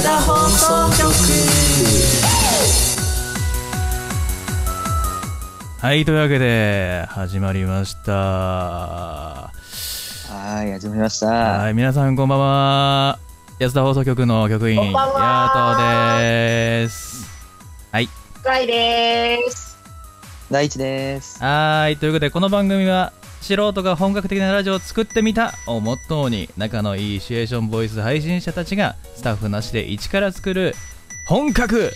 安田放送局はい、というわけで、始まりました。ははい、始まりました。い、皆さんこんばんは。安田放送局の局員、ヤトです。はい。かいです第一です。はい、ということで、この番組は、素人が本格的なラジオを作ってみたをモットーに、仲のいいシチュエーションボイス配信者たちが、スタッフなしで一から作る、本格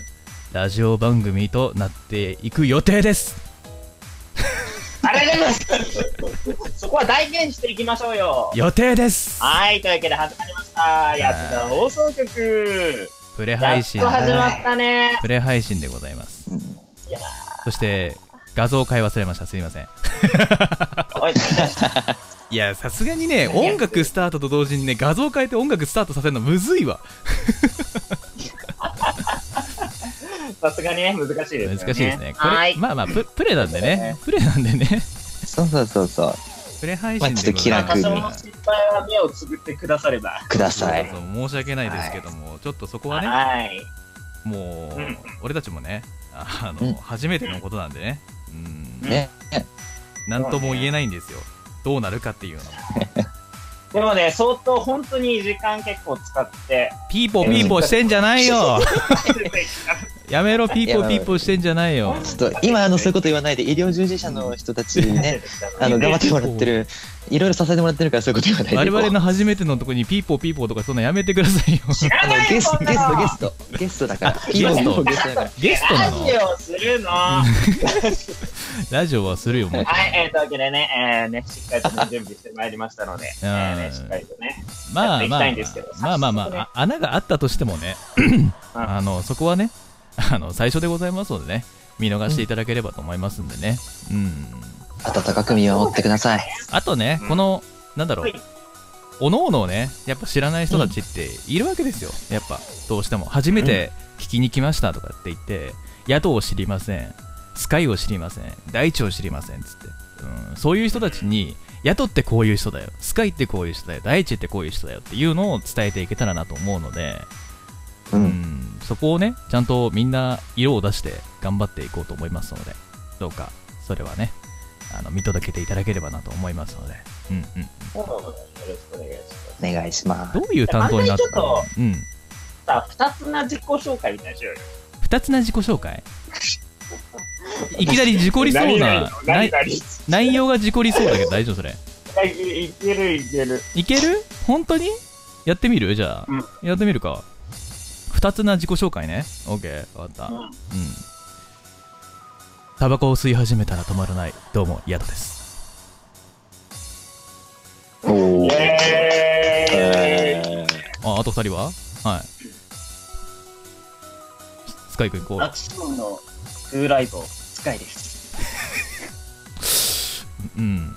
ラジオ番組となっていく予定です。ありがとうございます。そこは代弁していきましょうよ。予定です。はいというわけで始まりました。安田放送局。プレやっ配信と始まったね。プレ配信でございます。うん。いやそして、画像買い忘れました。すいません。おいいや、さすがにね、音楽スタートと同時にね、画像変えて音楽スタートさせるのむずいわ。さすがにね難しいですよね難しいですね。これ、はいまあまあプ、プレなんでね。プレなんでね。そうそうそうそう。プレ配信でまあちょっと気楽に多少の失敗は目をつぶってくださればくださいそう。そう申し訳ないですけども、ちょっとそこはね、はいもう、うん俺たちもね、あの、うん初めてのことなんでね、うん、ね。なんとも言えないんですよ。どうなるかっていうの。でもね相当本当に時間結構使ってピーポーピーポーしてんじゃないよやめろ、ピーポーピーポーしてんじゃないよ。ちょっと今あのそういうこと言わないで医療従事者の人たちにね、あの頑張ってもらってる、いろいろ支えてもらってるからそういうこと言わないで。我々の初めてのとこにピーポーピーポーとかそんなやめてくださいよ。あのゲストゲストゲストゲストだから。ゲスト？ピーポーゲストだから。ゲストなの？ラジオするの？はラジオはするよ、もう。い、えー、というわけでね、えー、ね、しっかりとね準備してまいりましたので、えーね、しっかりとね、やっていきまあまあまあまあまあ、あ穴があったとしてもね、あの、そこはね、あの、最初でございますのでね、見逃していただければと思いますんでね。うん。温かく見守ってください。あとね、この、なんだろうはい、おのおのをね、やっぱ知らない人たちっているわけですよ。やっぱ、どうしても。初めて聞きに来ましたとかって言って、宿を知りません。スカイを知りません。大地を知りません。つって。うん、そういう人たちに、宿ってこういう人だよ。スカイってこういう人だよ。大地ってこういう人だよっていうのを伝えていけたらなと思うので、う。うんん、そこをね、ちゃんとみんな色を出して頑張っていこうと思いますので、どうか、それはね、あの見届けていただければなと思いますので、うんうん、よろしくお願いします。お願いします。どういう担当になったの？あうん、さあ、二つな自己紹介みたいな。しようよ。二つな自己紹介？いきなり事故りそうな、内容が事故りそうだけど大丈夫それ？いけるいける。いける？本当に？やってみる？じゃあ、うん。やってみるか。二つな自己紹介ね。オッケー、わかった。うんうん。タバコを吸い始めたら止まらない。どうも、ヤトです。おー。イェーあ、あと二人は？はい。スカイ君行こアクションのクーライト、スカイです。う。うん。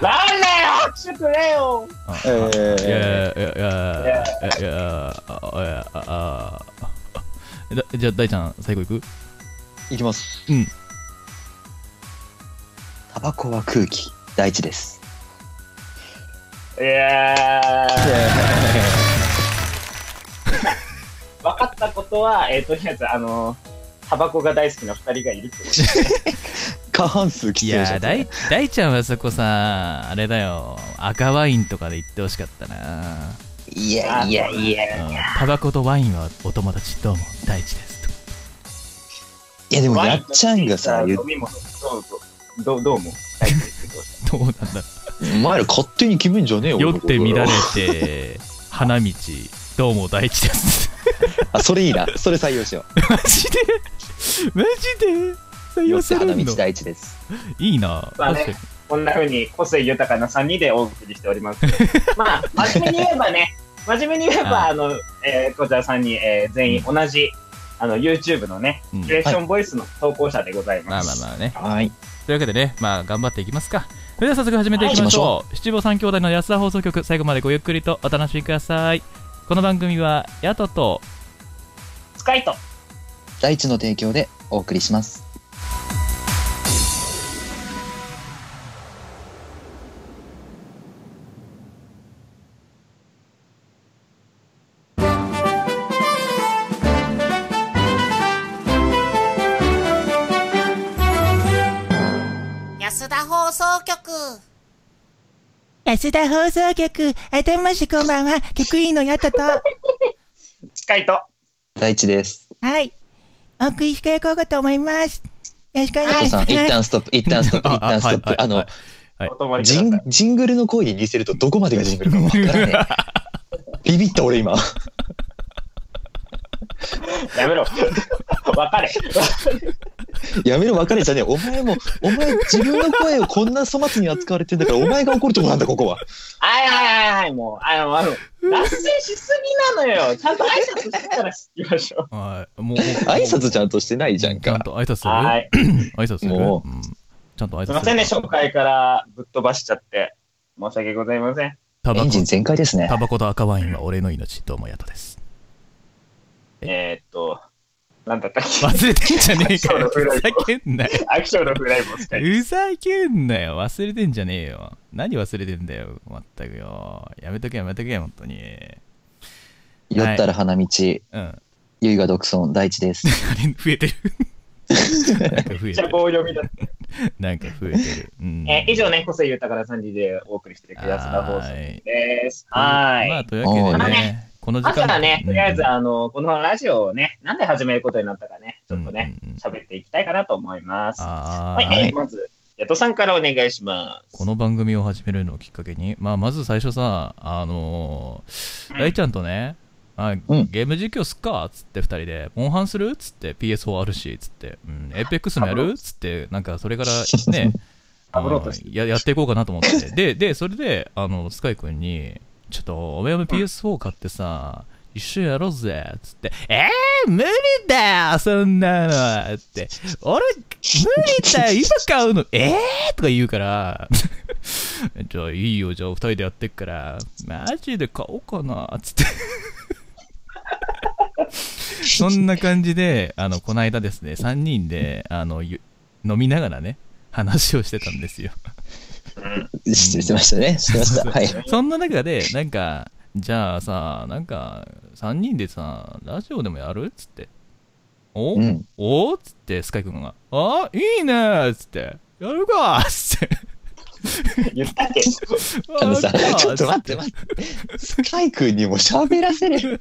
なんだよ拍手くれよいやいやいやいやいいやいやじゃあ大ちゃん最後行くいきます。うん。タバコは空気。第一です。いやー分かったことは、えー、とりあえず、あのタバコが大好きな二人がいるってこと過半数来いてるじゃん。や大大ちゃんはそこさあれだよ。赤ワインとかで言ってほしかったな。いやいやいや。うん。タバコとワインはお友達どうも大地ですいやでもやっちゃんがさ、言う。ぞ、どうどうも、大好きってこと。とどうなんだお前ら勝手に決めんじゃねえよ。酔って乱れて花道どうも大地です。あ、それいいな。それ採用しよう。マジで？マジで？採酔用って花道するの第一です。いいなまあねこんな風に個性豊かな3人でお送りしております。まあ、真面目に言えばね、真面目に言えば、はいあの、えーこちらさんに、えー全員同じ、あの、YouTube のね、うんクレーションボイスの投稿者でございまあます。まあまあねはい。というわけでね、まあ頑張っていきますか。それでは早速始めていきましょう。七五三兄弟の安田放送局、最後までごゆっくりとお楽しみください。この番組は、ヤトと、スカイト。第一の提供でお送りします。安田放送局、あたましこんばんは、局員のやったと。近いと。大地です。はい。お送りしていこうかと思います。よろしくお願いします。一旦ストップ、一旦ストップ、一旦ストップ。あの、はいジンジングルの声に似せるとどこまでがジングルかわからねえ。ビビった俺今。やめろ。別れ。やめろ別れじゃねえ。お前も、お前自分の声をこんな粗末に扱われてんだから、お前が怒るとこなんだ、ここは。はいはいはいはい、もう、あの、あの、脱線しすぎなのよ。ちゃんと挨拶してから行きましょう。はいもう挨拶ちゃんとしてないじゃんちゃんか。と挨拶する？はい。挨拶する？もうんちゃんと挨拶すいませんね、紹介からぶっ飛ばしちゃって。申し訳ございません。タバコエンジン全開ですねタ。バコと赤ワインは俺の命どうもやとですえー、っと、なんだったっけ？忘れてんじゃねえかよ。ふざけんなよ。アクションのフライブを使い。ふざけんなよ。忘れてんじゃねえよ。何忘れてんだよまったくよ。やめとけやめとけ本当に。酔ったら花道、うん。あゆいが独尊、大地です。れ増えてる。なんか増えめってちゃる棒読みだっなんか増えてる、うん。た。えー以上ね、個性豊かな3時でお送りしてる気がする放送です。はーい。まあというわけでねこの時ま間ずはね、とりあえず、うんあの、このラジオをね、なんで始めることになったかね、ちょっとね、うんうん。うん喋っていきたいかなと思います。はい、えーまず、ヤトさんからお願いします。この番組を始めるのをきっかけに、まあ、まず最初さ、あのー、大ちゃんとね、あうん。ゲーム実況すっかっつって2人で、モンハンするっつって PS4 あるし、つって、うん、 Apex もやるっつって、なんかそれからね、ややっていこうかなと思って。で、で、それで、あの、スカイ君に、ちょっと、おめおめ PS4 買ってさ、一緒やろうぜっつって、えー、無理だよそんなのって、俺、無理だよ今買うの。えーとか言うから、じゃあいいよ、じゃあ二人でやってっから、マジで買おうかなつって。そんな感じで、あの、この間ですね、3人で、あの、飲みながらね、話をしてたんですよ。ししてましたね。してました。はい。そんな中で、なんか、じゃあさ、なんか、3人でさ、ラジオでもやるっつって。お、うん。お？っつって、スカイ君が、あ、いいねっつって、やるかっつって。言ったっけ？あのさ、ちょっと待って待って。スカイ君にも喋らせる。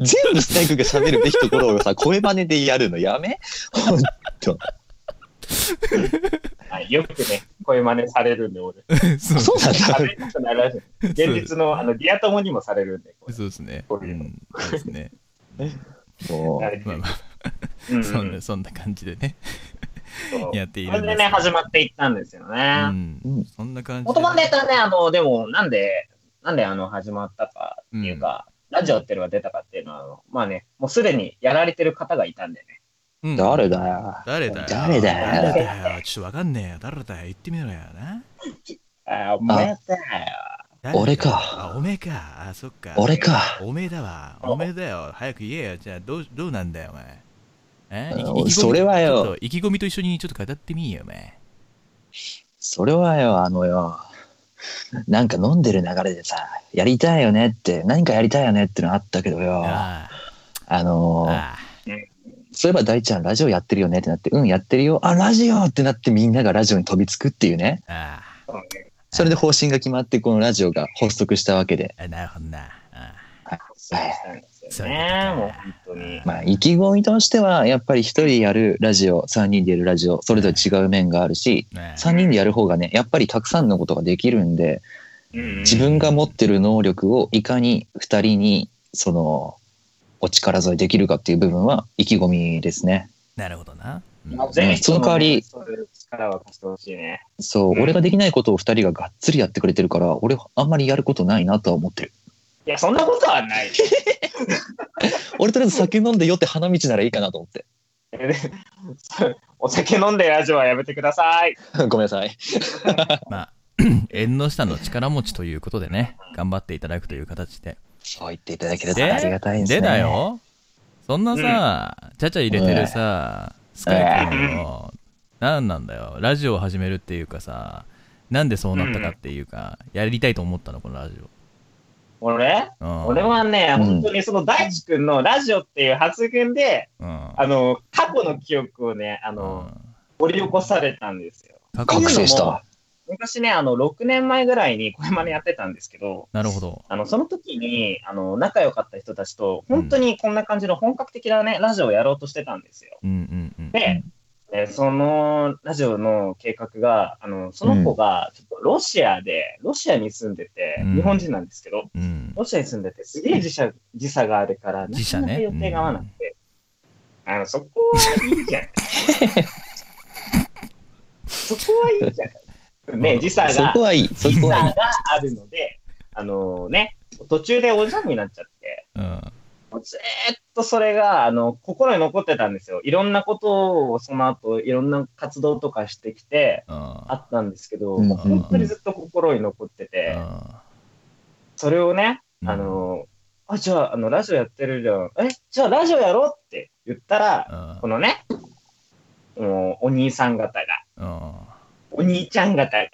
全部スカイ君が喋るべきところをさ、声真似でやるのやめ？ほんと。はい、よくね、声真似されるんで、俺。そうなんだ。現実の、あの、ディア友にもされるんで。そうですね。こういうのん、そうですね。もうはいまあまあ、うん そんな、そんな感じでね、やっているんですそれでね、始まっていったんですようね。んうん。そんな感じで。もともとね、あの、でも、なんで、なんであの、始まったかっていうか、ラジオっていうのが出たかっていうのは、まあね、もうすでにやられてる方がいたんでね。うん誰だよ。誰だよ誰だよ誰だよちょっとわかんねえよ。誰だよ言ってみろよな。あ、お前だよ。俺かあ、おめえか。あ、そっか。俺か。おめえだわ。おめえだよ。早く言えよ。じゃあ、どう、どうなんだよ、お前。え？それはよ意気込みと一緒にちょっと語ってみよ、お前。それはよ、あのよ、なんか飲んでる流れでさ、やりたいよねって、何かやりたいよねってのあったけどよ、ああのー、ああそういえば大ちゃんラジオやってるよねってなって、うん、やってるよ。あ、ラジオってなってみんながラジオに飛びつくっていうね。あそれで方針が決まって、このラジオが発足したわけで。あなるほどな。あそうしたんですよね。もう本当に。まあ、意気込みとしては、やっぱり一人やるラジオ、三人でやるラジオ、それぞれ違う面があるし、あ三人でやる方がね、やっぱりたくさんのことができるんで、うん自分が持ってる能力をいかに二人に、その、お力添えできるかっていう部分は意気込みですね。なるほどな。うんその代わりそういう力を貸してほしいね。そう、うん俺ができないことを二人ががっつりやってくれてるから、俺あんまりやることないなとは思ってる。いや、そんなことはない。俺とりあえず酒飲んで酔って花道ならいいかなと思って。お酒飲んでラジオはやめてください。ごめんなさい。まあ、縁の下の力持ちということでね、頑張っていただくという形で。そう言っていただけるとでありがたいですね。でだ。よ、そんなさ、ちゃちゃ入れてるさ、スカイ君の、なんなんだよ、ラジオを始めるっていうかさ、なんでそうなったかっていうか、やりたいと思ったの、このラジ俺？オ。うん、俺はね、うん本当にその大地君のラジオっていう発言で、うん、あの、過去の記憶をね、あの、掘り起こされたんですよ。うん、覚醒した。昔ね、あの、6年前ぐらいに声真似やってたんですけど、なるほど。あの、その時に、あの、仲良かった人たちと、本当にこんな感じの本格的なね、ラジオをやろうとしてたんですよ。うんうんうん。で、えーそのラジオの計画が、あの、その子が、ちょっとロシアで、ロシアに住んでて、うん日本人なんですけど、うん。ロシアに住んでて、すげえ時差、時差があるから、な時差ねかなか予定が合わなくて、あの、そこはいいじゃん。そこはいいじゃん。ね、時差が、そこはいい。そ時差が。あるので、あのね、途中でおじゃんになっちゃって、うん。もうずーっとそれが、あの、心に残ってたんですよ。いろんなことをその後、いろんな活動とかしてきて、うんあったんですけど、うんもう本当にずっと心に残ってて、それをね、うんあの、あ、じゃあ、あの、ラジオやってるじゃん。え、じゃあラジオやろうって言ったら、うんこのね、もうお兄さん方が、うんお兄ちゃん方が、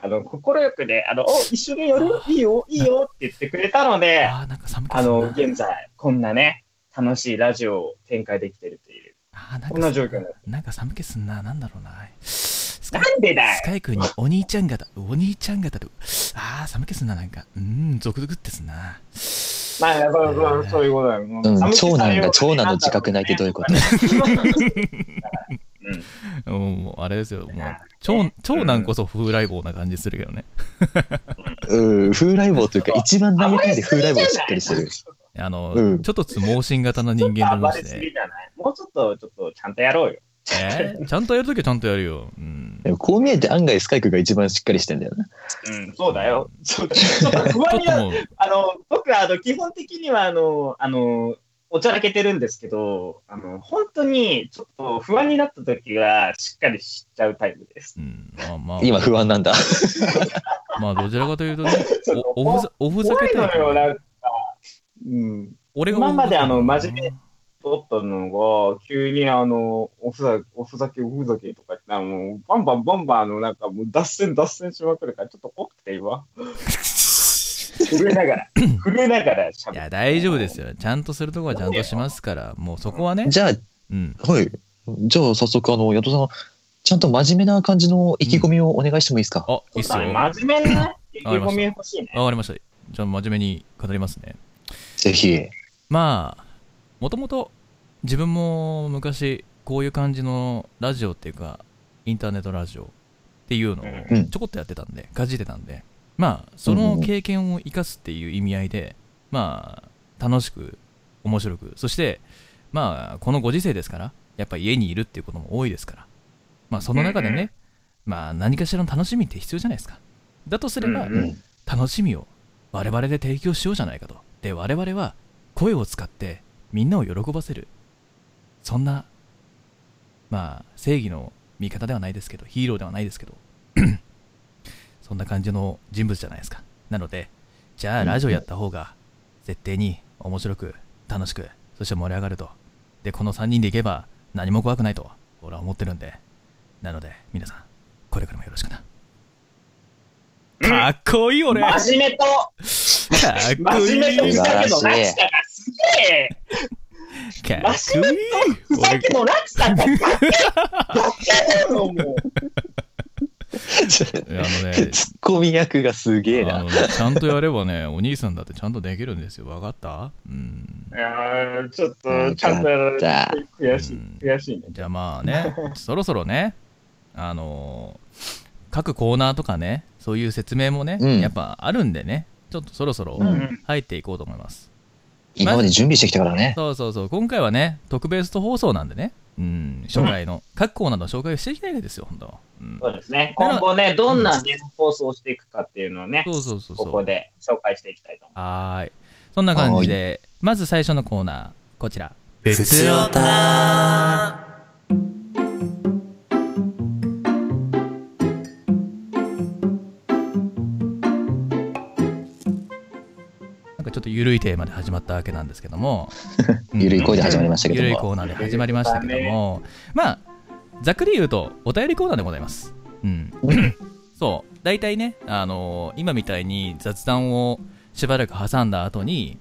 あの、心よくね、あの、お、一緒にやる？いいよ、いいよって言ってくれたので、あーなんか寒くあの、現在、こんなね、楽しいラジオを展開できてるという。あこんな状況になってなんか寒気すんな。なんだろうな。スカイなんでだよスカイ君にお兄ちゃん方、お兄ちゃん方と、ああ、寒気すんな、なんか。うーん、ゾクゾクってすんな。まあ、そうそうそういうことだよ。もうん寒気長男が長男の自覚ないってどういうこと？うんもう、あれですよ。もう、長長男こそ風来坊な感じするけどね。うん、風来坊というか、一番何やかんやで風来坊しっかりしてる。あの、うんちょっとつ盲信型の人間と暴申して。もうちょっと、ちょっと、ちゃんとやろうよ。え？ーちゃんとやるときはちゃんとやるよ。うん。でもこう見えて案外スカイクが一番しっかりしてんだよな。うん、そうだよ。そうだよちょっと不安になる。っともう、あの、僕は、あの、基本的には、あの、あの、おちゃらけてるんですけど、あの、本当に、ちょっと不安になった時は、しっかり知っちゃうタイプです。うん、まあまあ、今不安なんだ。まあ、どちらかというとね、おおふざおふざけタイプよ、なんか。うん。俺が今まであの真面目撮ったのが、急にあの、おふざおふざけ、おふざけとか言って、あのバンバンバンバン、あの、なんかもう脱線脱線しまくるから、ちょっと怖くて今。震えながら、震えながら喋る。いや、大丈夫ですよ。ちゃんとするとこはちゃんとしますから、もうそこはね、じゃあ、うん。はい。じゃあ早速、あの、ヤトさん、ちゃんと真面目な感じの意気込みをお願いしてもいいですか、あ、いいっすよ。わ真面目な意気込み欲しいね。かりました。じゃあ、真面目に語りますね。ぜひ。まあ、もともと自分も昔、こういう感じのラジオっていうか、インターネットラジオっていうのをうんちょこっとやってたんで、かじってたんで、まあ、その経験を生かすっていう意味合いで、まあ、楽しく、面白く、そして、まあ、このご時世ですから、やっぱ家にいるっていうことも多いですから、まあ、その中でね、まあ、何かしらの楽しみって必要じゃないですか。だとすれば、うんうん楽しみを我々で提供しようじゃないかと。で、我々は声を使ってみんなを喜ばせる。そんな、まあ、正義の味方ではないですけど、ヒーローではないですけど、そんな感じの人物じゃないですか。なので、じゃあラジオやった方が絶対に面白く、楽しく、そして盛り上がると。で、この3人でいけば何も怖くないと、俺は思ってるんで。なので、皆さん、これからもよろしくな。かっこいい俺かっ真面目と、こいい真面目とふざけの落差がすげえ。かっこいいふざけの落差が崖 だよ、もう。俺あのね、ツッコミ役がすげえな。あのねちゃんとやればね、お兄さんだってちゃんとできるんですよ。わかった？うん。いやーちょっと、ちゃんとやられて悔しいうん、悔しいね。じゃあまあね、そろそろね、あのー各コーナーとかね、そういう説明もね、うんやっぱあるんでね、ちょっとそろそろうん入っていこうと思います。今まで準備してきたからね。そうそうそう、今回はね、特別放送なんでね、うん、紹介の、各コーナーの紹介をしていきたいですよ、本当。うん、そうですね。今後ね、どんなね、放送をしていくかっていうのをね、そうそうそうそう。ここで紹介していきたいと思いはーい。そんな感じで、まず最初のコーナー、こちら。ふつおたなんかちょっと緩いテーマで始まったわけなんですけども、ゆるい声で始まりましたけども。ゆるいコーナーで始まりましたけども、まあ、ざっくり言うと、お便りコーナーでございます。うん。そう、大体ね、あのー今みたいに雑談をしばらく挟んだ後に、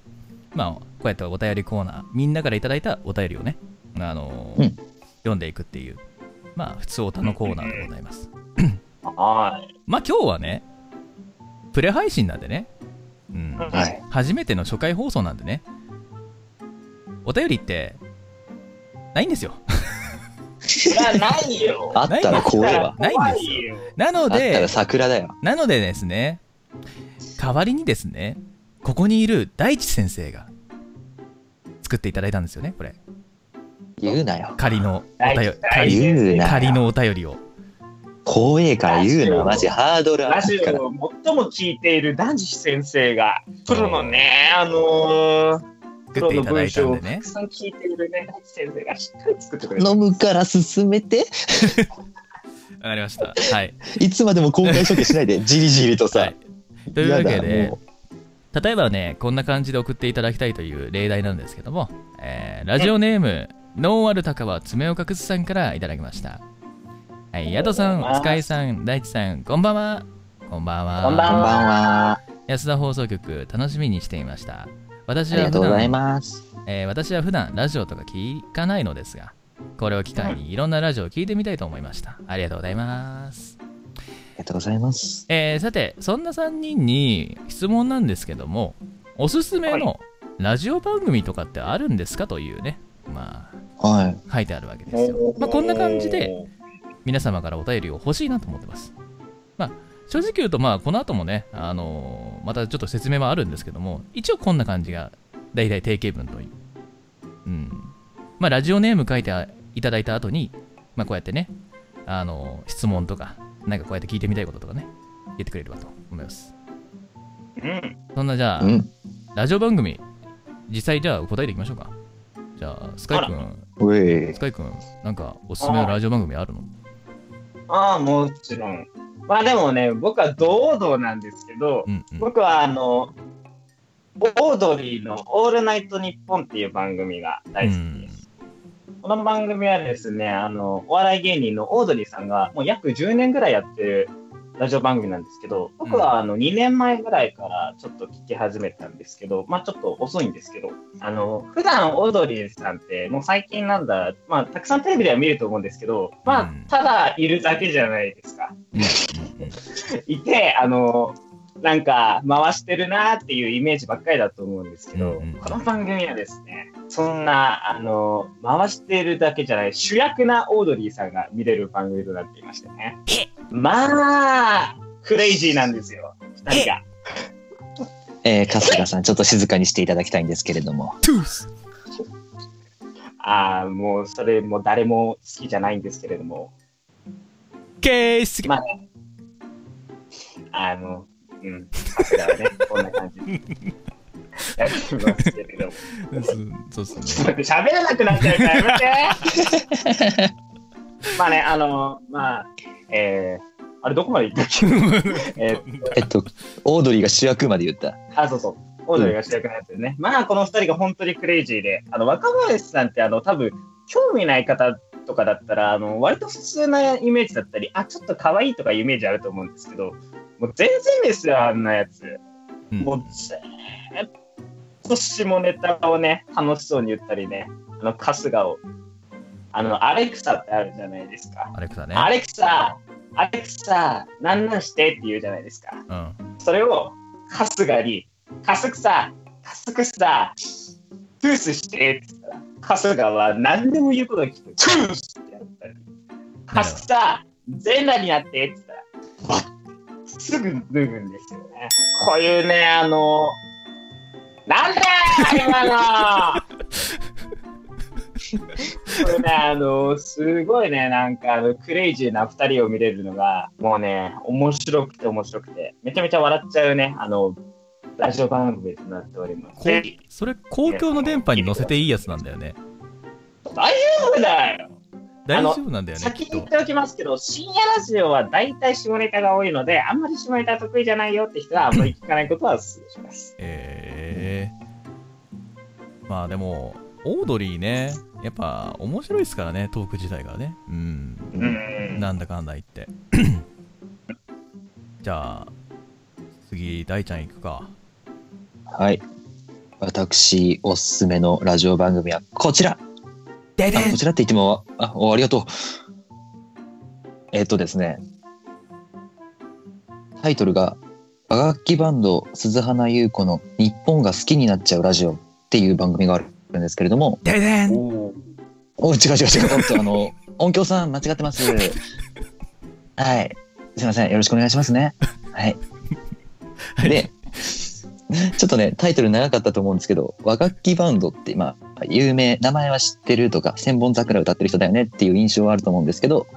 まあ、こうやってお便りコーナー、みんなからいただいたお便りをね、あのーうん読んでいくっていう、まあ、普通おたのコーナーでございます。はい。まあ今日はね、プレ配信なんでね、うん、はい。初めての初回放送なんでね、お便りって、ないんですよ。いや、ないよ。あったら怖えわ。ないんですよよ。なのあったらで、桜だよ。なのでですね、代わりにですね、ここにいる大地先生が作っていただいたんですよね、これ。言うなよ。仮のお大便り、地仮言うなよ。仮のお便りを。怖えから言うな。マジハードル上がラジるから。オを最も聞いている男子先生が、プロのね、あのー、プロの作っていただ文章をいたんでねたく。さん聞いているね、先生がしっかり作ってくれた。飲むから進めて。わかりました。はい。いつまでも公開処刑しないで、じりじりとはさい。というわけでも、例えばね、こんな感じで送っていただきたいという例題なんですけども、えーラジオネーム、ノーアルタカは爪を隠すさんからいただきました。はい、ヤトさん、スカイさん、大地さん、こんばんは。こんばんは。こんばんは。安田放送局、楽しみにしていました。私ありは普がとうござい段、ます。えー私は普段ラジオとか聞かないのですが、これを機会にいろんなラジオを聞いてみたいと思いました。ありがとうございます。ありがとうございます。えーさて、そんな3人に質問なんですけども、おすすめのラジオ番組とかってあるんですか？というね、まはい。あ、書いてあるわけですよ。まあ、こんな感じで、皆様からお便りを欲しいなと思ってます。まあ、正直言うと、まあ、この後もね、あのーまたちょっと説明はあるんですけども、一応こんな感じが、大体定型文という。うん。まあ、ラジオネーム書いていただいた後に、まあ、こうやってね、あのー質問とか、なんかこうやって聞いてみたいこととかね、言ってくれればと思います。うん。そんなじゃあ、うん。ラジオ番組、実際じゃあ答えていきましょうか。じゃあ、スカイくん、うえスカイくん、なんかおすすめのラジオ番組あるの？ああ、もちろん。まあでもね、僕は堂々なんですけど、うんうん。僕はあの、オードリーのオールナイトニッポンっていう番組が大好きです。この番組はですね、あの、お笑い芸人のオードリーさんがもう約10年ぐらいやってるラジオ番組なんですけど、僕はあの2年前ぐらいからちょっと聞き始めたんですけど、まあちょっと遅いんですけど、あの、普段オードリーさんってもう最近なんだ、まあたくさんテレビでは見ると思うんですけど、まうん。あただいるだけじゃないですか。いて、あの、なんか回してるなっていうイメージばっかりだと思うんですけど、うんうんこの番組はですね、そんな、あの、回してるだけじゃない、主役なオードリーさんが見れる番組となっていましてね。まあ、クレイジーなんですよ、二人が。え。ー、春日さん、ちょっと静かにしていただきたいんですけれども。トゥースああ、もうそれも誰も好きじゃないんですけれども、ケース。まあね、あの、うん、桜はね、こんな感じ。ちょっと待って、喋らなくなっちゃうからやめて。まあね、あの、まあ、えー、あれどこまで行ったっけ？えっと、オードリーが主役まで言った。あ、そうそう。オードリーが主役のやつでね。まあ、この二人が本当にクレイジーで、あの、若林さんって、あの、多分、興味ない方とかだったら、あの、割と普通なイメージだったり、あ、ちょっと可愛いとかイメージあると思うんですけど、もう全然ですよ、あんなやつ。うんもう、ずーっと下ネタをね、楽しそうに言ったりね、あの、春日を、あの、アレクサってあるじゃないですか。アレクサね。アレクサ、アレクサ、なんなんしてって言うじゃないですか。うん。それを、春日に、カスクサ、カスクサ、トゥースしてって言ったら、春日は何でも言うことが聞く。トゥースってやったり、カスクサ、全裸になってって言ったら、すぐ脱ぐんですよね。こういうね、あの、なんだよ、今のこれね、あの、すごいね、なんか、あの、クレイジーな二人を見れるのが、もうね、面白くて面白くて、めちゃめちゃ笑っちゃうね、あの、ラジオ番組となっております。それ、公共の電波に乗せていいやつなんだよね。大丈夫だよ大丈夫なんだよね。先に言っておきますけど、深夜ラジオは大体下ネタが多いので、あんまり下ネタ得意じゃないよって人はあんまり聞かないことはお勧めします。えー。まあでも、オードリーね、やっぱ面白いですからね、トーク自体がね。うん。うん。なんだかんだ言って。じゃあ、次、大ちゃん行くか。はい。私、おすすめのラジオ番組はこちらであこちらって言っても、あ、おありがとう。えっとですね、タイトルが、和楽器バンド鈴花優子の日本が好きになっちゃうラジオっていう番組があるんですけれども、ででんお違う違う違う、あの、音響さん間違ってます。はい。すいません。よろしくお願いしますね。はい。で、ちょっとね、タイトル長かったと思うんですけど、和楽器バンドって、まあ、有名、名前は知ってるとか、千本桜歌ってる人だよねっていう印象はあると思うんですけど、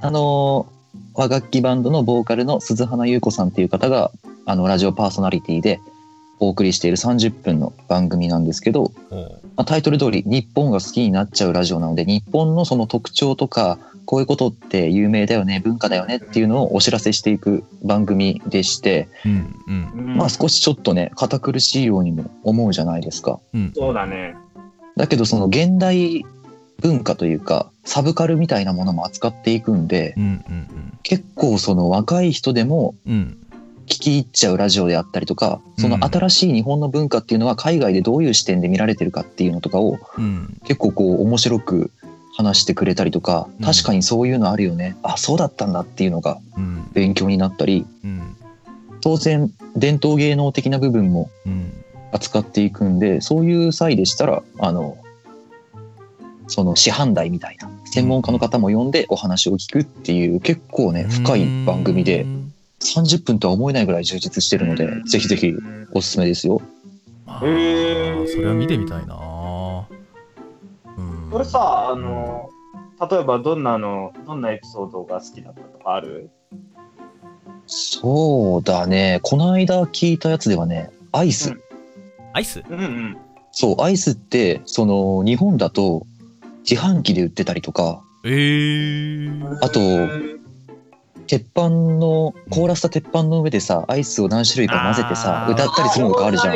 あのー和楽器バンドのボーカルの鈴花優子さんっていう方が、あの、ラジオパーソナリティでお送りしている30分の番組なんですけど、まあ、タイトル通り日本が好きになっちゃうラジオなので日本のその特徴とかこういうことって有名だよね文化だよねっていうのをお知らせしていく番組でして、うんうんうんまあ少しちょっとね堅苦しいようにも思うじゃないですか。うんそうだね。だけどその現代文化というかサブカルみたいなものも扱っていくんでうんうん結構その若い人でもうん。うん聞き入っちゃうラジオであったりとかその新しい日本の文化っていうのは海外でどういう視点で見られてるかっていうのとかをうん。結構こう面白く話してくれたりとかうん。確かにそういうのあるよね、あそうだったんだっていうのがうん。勉強になったりうん。当然伝統芸能的な部分もうん扱っていくんでそういう際でしたらあのその師範代みたいな専門家の方も呼んでお話を聞くっていう結構ね深い番組でうん。30分とは思えないぐらい充実してるのでぜひぜひうんおすすめですよ。あへー。ーそれは見てみたいな。うん。これさ、あの、例えばどんなの、どんなエピソードが好きだったとかある？そうだね。この間聞いたやつではねアイス、うんアイス？うんうん。そう、アイスって、その、日本だと、自販機で売ってたりとか、えー。あと鉄板の、凍らせた鉄板の上でさ、アイスを何種類か混ぜてさ、あー。歌ったりするのがあるじゃん。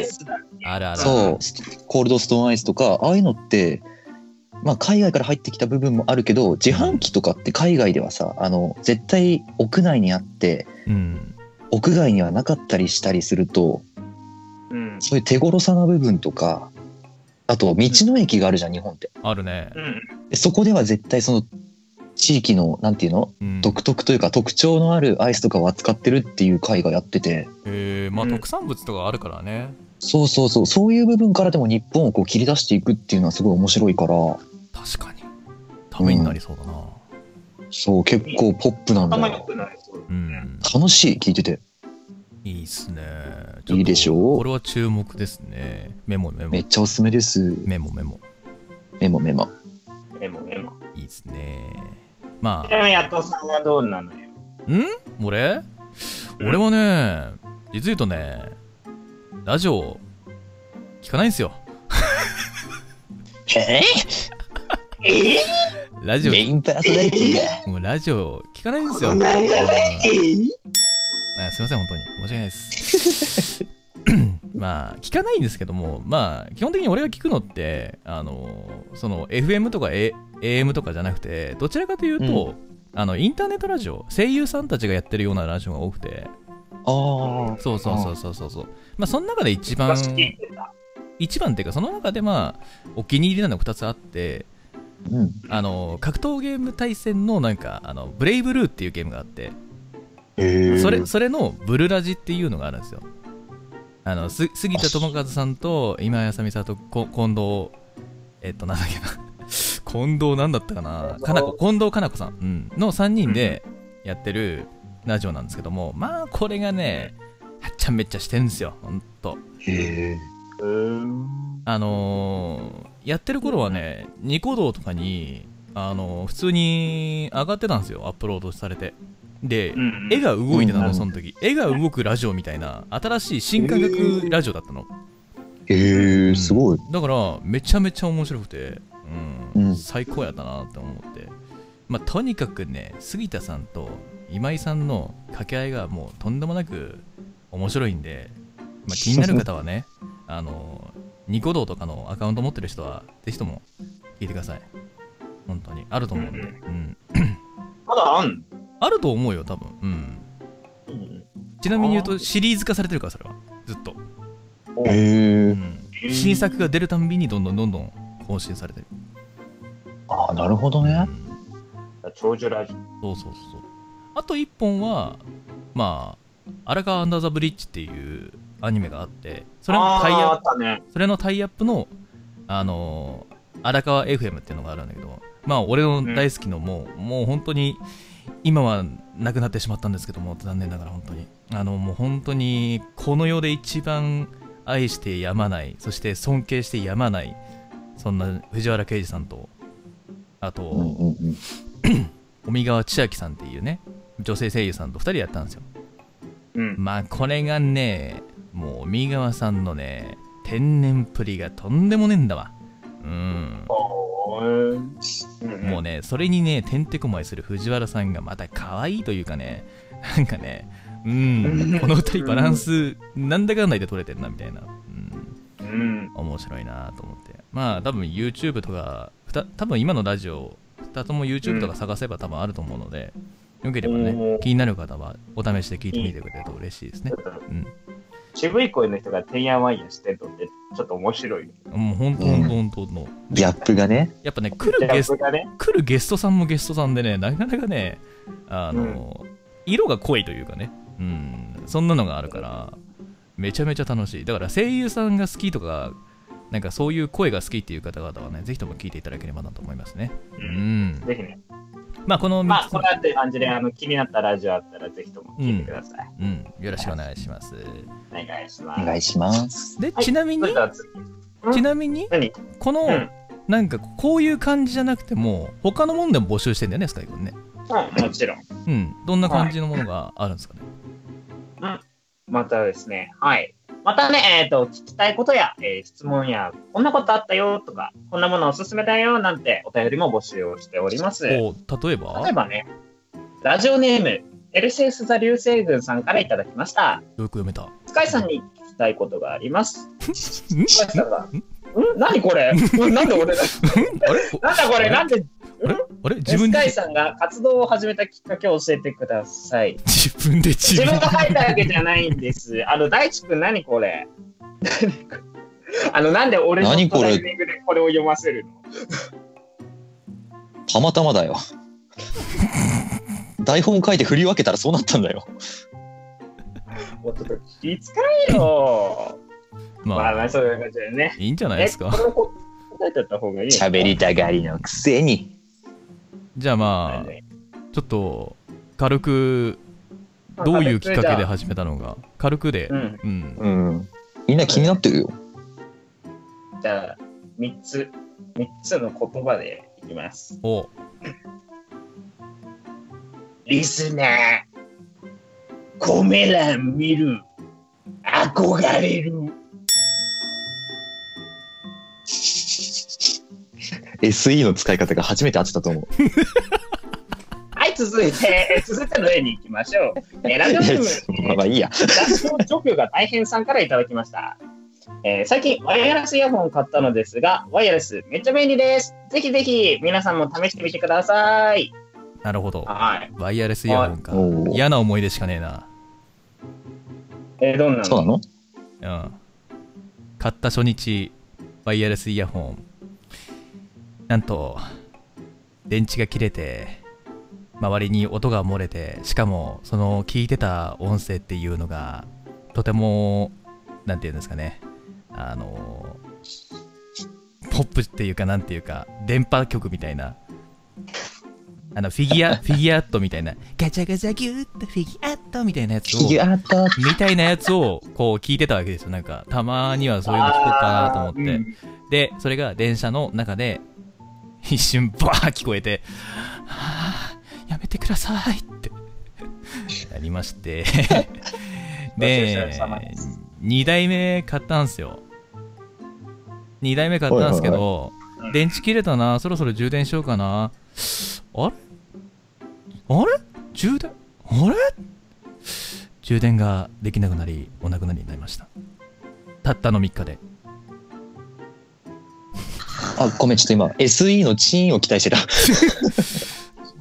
あるある。そう、コールドストーンアイスとか、ああいうのって、まあ、海外から入ってきた部分もあるけど、自販機とかって海外ではさ、あの、絶対屋内にあって、うん。屋外にはなかったりしたりすると、うん。そういう手頃さな部分とか、あと、道の駅があるじゃん、日本って。あるね。そこでは絶対その、地域の、なんていうの？うん。独特というか特徴のあるアイスとかを扱ってるっていう会がやってて、えーまあうん。特産物とかあるからね。そうそうそう、そういう部分からでも日本をこう切り出していくっていうのはすごい面白いから、確かに。ためになりそうだな。そう、結構ポップなんだよ。楽しい、聞いてて。いいっすね。いいでしょう。これは注目ですね。メモメモ。めっちゃおすすめです。メモメモ。メモメモ。メモメモ。いいですね。まちなみに、ヤトさんはどうなのよ。あん？俺？俺はね実言うとねラジオ聞かないんですよ。え？え？ラジオ。メインパーソナリティが？もうラジオ聞かないんですよあすいません本当に申し訳ないです まあ聞かないんですけどもまあ基本的に俺が聞くのってあのその FM とか、A、AM とかじゃなくてどちらかというと、あのインターネットラジオ声優さんたちがやってるようなラジオが多くてああ。そうそうそうそうそうそうまあその中で一番。一番っていうかその中でまあお気に入りなのが2つあってうん。あの格闘ゲーム対戦のなんかあのブレイブルーっていうゲームがあってそれそれのブルラジっていうのがあるんですよ。あのす杉田智和さんと今井あさみさんとこ近藤えっとなんだっけな。近藤なんだったかな。かなこ近藤。かな子さん、うん、の3人でやってるラジオなんですけどもまあこれがねはっちゃめっちゃしてるんですよ。ほんと。へえ。あのーやってる頃はね、ニコ動とかに、あのー普通に上がってたんですよ、アップロードされて。で、うん絵が動いてたの、うんその時。絵が動くラジオみたいな、新しい新感覚ラジオだったの。へえ、すごい。だから、めちゃめちゃ面白くて、うん、うん最高やったなって思って。まあ、とにかくね、杉田さんと今井さんの掛け合いがもうとんでもなく面白いんで、まあ、気になる方はね、あの、ニコ動とかのアカウント持ってる人は、ぜひとも聞いてください。本当に。あると思うんで。うん。まだあんあると思うよ、多分。うん。のちなみに言うと、シリーズ化されてるから、それは。ずっと。へうえ。ん。新作が出るたんびにどんどんどんどん更新されてる。ああ、なるほどね。うん長寿ラジそうそうそうそう。あと1本は、まあ、荒川アンダーザブリッジっていうアニメがあってそれのタイアップったね。それのタイアップのあのー荒川 FM っていうのがあるんだけどまあ俺の大好きのもう、もう本当に今はなくなってしまったんですけども残念ながら本当に。あのもう本当にこの世で一番愛してやまないそして尊敬してやまないそんな藤原啓治さんとあと、うんうんうん。尾川千秋さんっていうね女性声優さんと2人やったんですよ。うん。まあこれがねもう尾川さんのね天然プリがとんでもねえんだわ。うんもうねそれにねてんてこまいする藤原さんがまた可愛いというかね。なんかねうん この2人バランスなんだかんだで取れてんなみたいな、うん、うん。面白いなと思って。まあ多分 YouTube とかふた多分今のラジオ2つとも YouTube とか探せば多分あると思うので、よければね気になる方はお試しで聞いてみてくれると嬉しいですね。うん渋い声の人がてんやわんやしてるのってちょっと面白い。もう本当本当本当のギャップがね。やっぱね来るゲストね。来るゲストさんもゲストさんでねなかなかねあの、色が濃いというかねうんそんなのがあるからめちゃめちゃ楽しいだから声優さんが好きとかなんかそういう声が好きっていう方々はねぜひとも聞いていただければなと思いますねう。うんんぜひね。まあこの3まあ、つこんな感じで、あの、気になったラジオあったら、ぜひとも聞いてください。うん、よろしくお願いしますお願いします。お願いします。で、はい。ちなみにちなみに何？この、うん。なんかこういう感じじゃなくても他のものでも募集してんだよねスカイ君ね。うん、もちろん。うん。どんな感じのものがあるんですかね、またですね、はい。またね、えっ、と、聞きたいことや、えー質問や、こんなことあったよとか、こんなものおすすめだよなんてお便りも募集をしております。例お例えば？えばね、ラジオネーム、エルセウス座流星群さんからいただきました。よく読めたスカイさんに聞きたいことがあります。ん？スカイさんが、ん？何これ？んなんで俺だ？あれ？なんだこれ？なんで？あれ？あれ？自分でさんが活動を始めたきっかけを教えてください。自分で自自分分が書いたわけじゃないんです。あの、大地君何これ？あの、なんで俺の何これ？タイミングでこれを読ませるの？たまたまだよ。台本書いて振り分けたらそうなったんだよ。もうちょっと気使えよ。まあ、まあまあ、そういう感じでね。いいんじゃないですかえこれをこう書いてあった方がいいの喋りたがりのくせに。じゃあまあちょっと軽くどういうきっかけで始めたのか軽くでうん。うんうん。みんな気になってるよ。じゃあ、3つ、3つの言葉でいきます。おリスナー、コメ欄見る、憧れる。SE の使い方が初めて合ってたと思う。はい、続いて、え続いての例に行きましょう。えーラジオネーム、まあまあいいや。雑草除去が大変さんからいただきました。えー最近、ワイヤレスイヤホンを買ったのですが、ワイヤレスめっちゃ便利です。ぜひぜひ、皆さんも試してみてください。なるほどはい。ワイヤレスイヤホンか嫌な思い出しかねえなえーどんなの？そうなの？うん。買った初日ワイヤレスイヤホンなんと電池が切れて周りに音が漏れてしかもその聞いてた音声っていうのがとてもなんていうんですかね。あのポップっていうかなんていうか電波曲みたいなあのフィギュアフィギュアットみたいなガチャガチャギューっとフィギュアットみたいなやつをフィギュアート。みたいなやつをこう聞いてたわけですよ。なんか、たまにはそういうの聞こうかなと思って。うんで、それが電車の中で、一瞬バー聞こえて、はぁ、やめてくださいって、なりまして。で傷様です、2台目買ったんすよ。2台目買ったんですけど、電池切れたな、そろそろ充電しようかな。あれ？あれ？充電？あれ？充電ができなくなり、お亡くなりになりました。たったの3日で。あ、ごめん、ちょっと今、SE のチーンを期待してた。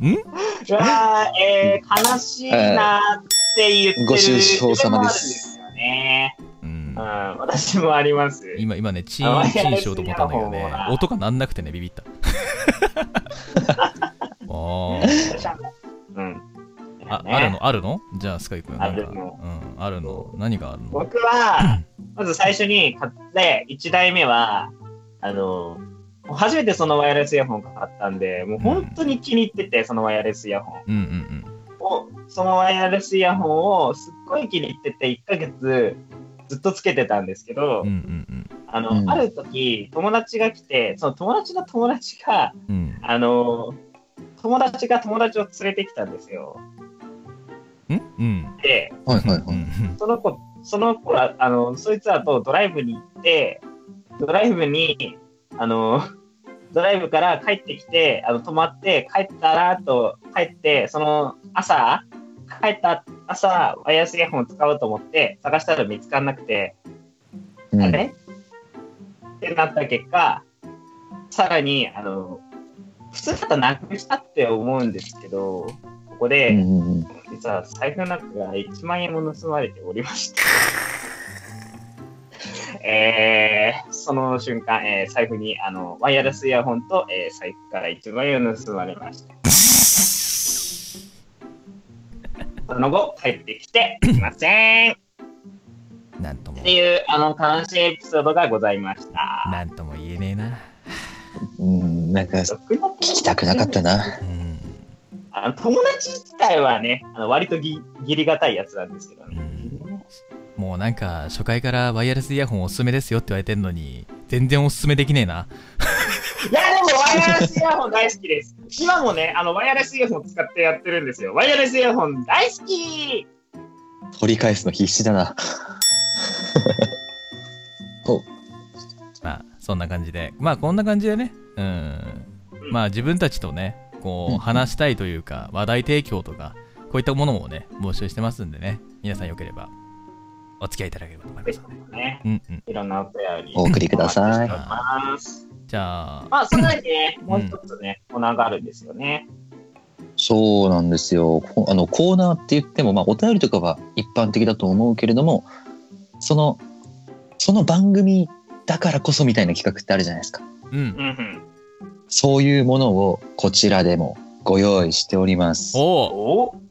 ん？うわーえー、悲しいなーって言ってるご愁傷様ですですよね。うん。うん、私もあります。今、今ね、チーン、チーンしようと思ったんだけどね音がなんなくてね、ビビった。あー。うん。いあね。あるの？あるの？じゃあ、スカイ君。あるの。うん、あるの？何があるの？僕は、まず最初に買って、1台目は、あの、初めてそのワイヤレスイヤホン買ったんで、もう本当に気に入ってて、そのワイヤレスイヤホン。うんうんを、そのワイヤレスイヤホンをすっごい気に入ってて、1ヶ月ずっとつけてたんですけど、うん。うんうんあの、うんある時、友達が来て、その友達の友達が、うん。うん。あの、友達が友達を連れてきたんですよ。ん？うん。で、はいはいはい。うんその子、その子は、あの、そいつらとドライブに行って、ドライブに、あの、ドライブから帰ってきて、あの、泊まって、帰ったらと、帰って、その朝、帰った朝、ワイヤレスイヤホンを使おうと思って、探したら見つからなくて、うんあれ？ってなった結果、さらに、あの、普通だったらなくしたって思うんですけど、ここうで、うん実は財布の中が1万円も盗まれておりました。えー、その瞬間、えー財布にあのワイヤレスイヤホンと、えー財布から1万円を盗まれました。その後、帰ってきて いません。っなんともて、いうあの悲しいエピソードがございました。なんとも言えねえな。うん、なんか聞きたくなかったな。うん。あの友達自体はね、あの割とぎ義理がたいやつなんですけどね。もうなんか、初回からワイヤレスイヤホンおすすめですよって言われてんのに、全然おすすめできねえな。いや、でもワイヤレスイヤホン大好きです。今もね、あのワイヤレスイヤホン使ってやってるんですよ。ワイヤレスイヤホン大好き取り返すの必死だな。まあ、そんな感じで。まあ、こんな感じでね。うん。まあ、自分たちとね、こう話したいというか、話題提供とか、こういったものをね、募集してますんでね。皆さんよければ、お付き合いいただければと思います。ね、うんうん。いろんなお便り。お送りくださいじゃあ、まあ、その前にね、もう一つね、コーナーがあるんですよね。そうなんですよ。こあのコーナーって言っても、まあ、お便りとかは一般的だと思うけれども、その、その番組だからこそみたいな企画ってあるじゃないですか。うん。そういうものをこちらでもご用意しております。おおお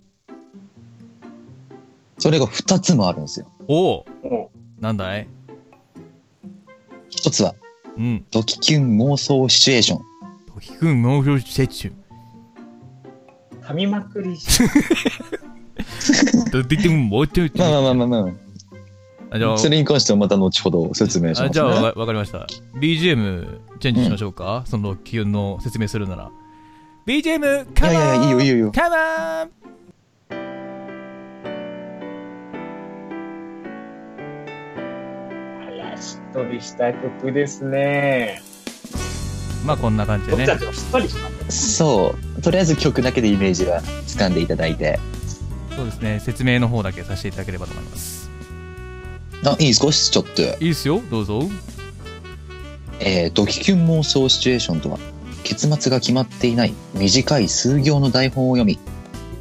それが2つもあるんですよ。おおなんだい？1つは、うん。ドキキュン妄想シチュエーション。ときくん、ノーフルセッチュ。噛みまくりし。ときくん、もうちょい。まあまあまあまあまあじゃああ、それに関してはまた後ほど説明します、ね。あじゃあわわかりました BGM チェンジしましょうか、その気温の説明するなら BGM いカモンやいやいや、いいよいいよいいよ。カモンしっとりした曲ですね。まあこんな感じでね僕たちもしっとりします。そう。とりあえず曲だけでイメージは掴んでいただいて。そうですね説明の方だけさせていただければと思いますあ、いいですか？ちょっと。いいですよどうぞえー、ドキキュン妄想シチュエーションとは、結末が決まっていない短い数行の台本を読み、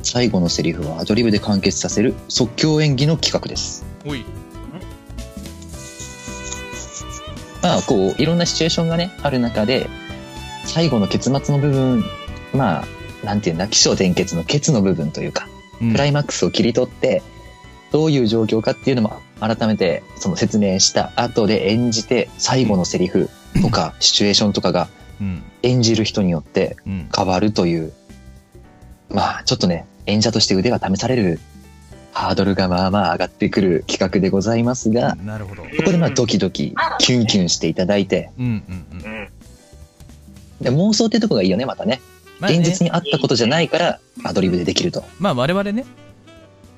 最後のセリフはアドリブで完結させる即興演技の企画です。おいまあ、こう、いろんなシチュエーションがね、ある中で、最後の結末の部分、まあ、なんていうんだ、起承転結のケツの部分というか、うん。クライマックスを切り取って、どういう状況かっていうのも改めてその説明した後で演じて、最後のセリフとかシチュエーションとかがうん。演じる人によってうん。変わるという、まあちょっとね、演者として腕が試されるハードルがまあまあ上がってくる企画でございますが、なるほど。ここでまあドキドキ、キュンキュンしていただいて、うんうんうん。うん。で妄想ってとこがいいよね、またね。まあね。現実にあったことじゃないから、アドリブでできると。まあ我々ね。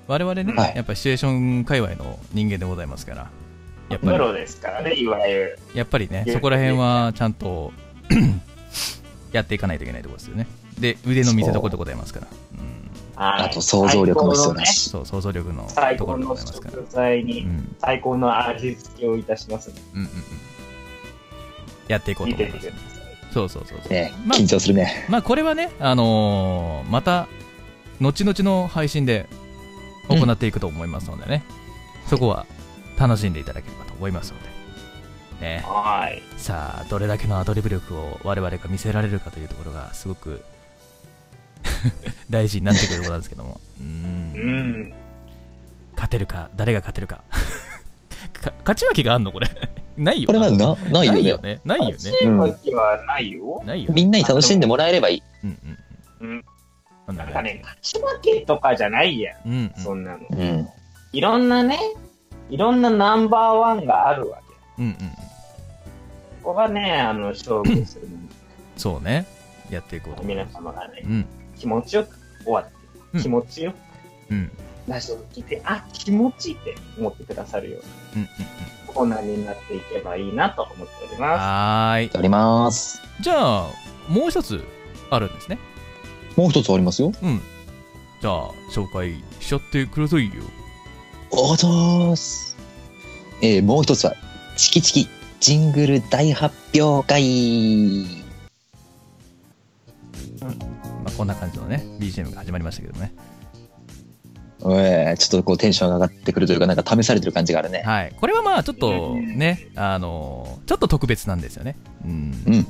我々ね、はい。やっぱシチュエーション界隈の人間でございますから。やっぱり。プロですからね、いわゆる。やっぱりねそこら辺はちゃんと やっていかないといけないところですよね。で腕の見せ所でございますから。うん。はいあと想像力も必要だし。そう想像力のところで最高のございますから。食材うにん。最高の味付けをいたしますうんうんうん。やっていこうと思います。そうそうそうそう。ね、まあ緊張するね。まあこれはねあのーまた後々の配信で行っていくと思いますのでね、そこは楽しんでいただければと思いますので。ね。はい。さあどれだけのアドリブ力を我々が見せられるかというところがすごく 大事になってくることなんですけどもうんん。勝てるか誰が勝てるか か勝ち負けがあんのこれ ないよこれはな、ないよねないよ。ねないよねチームはないよ。ないよみんなに楽しんでもらえればいい。うんうんうん。うんなんかね、勝ち負けとかじゃないやん。うんうんそんなの。うん。いろんなね、いろんなナンバーワンがあるわけ。うんうんここがね、あの、勝負するもそうねやっていこうとの。思います皆様がねう、ん気持ちよく終わって、うん。気持ちよくうん。ラジオを聞いて、あ、気持ちいいって思ってくださるよううんうんなコーナーになっていけばいいなと思っておりうんまはーい。あります。じゃあもう一つあるんですね。もう一つありますよ。うん。じゃあ紹介しちゃってくださいよ。おざーす。えー、もう一つは、チキチキジングル大発表会。まあこんな感じのね BGM が始まりましたけどねえー、ちょっとこうテンション上がってくるというか、なんか試されてる感じがあるね。はいこれはまあちょっとねあのちょっと特別なんですよねうんうん。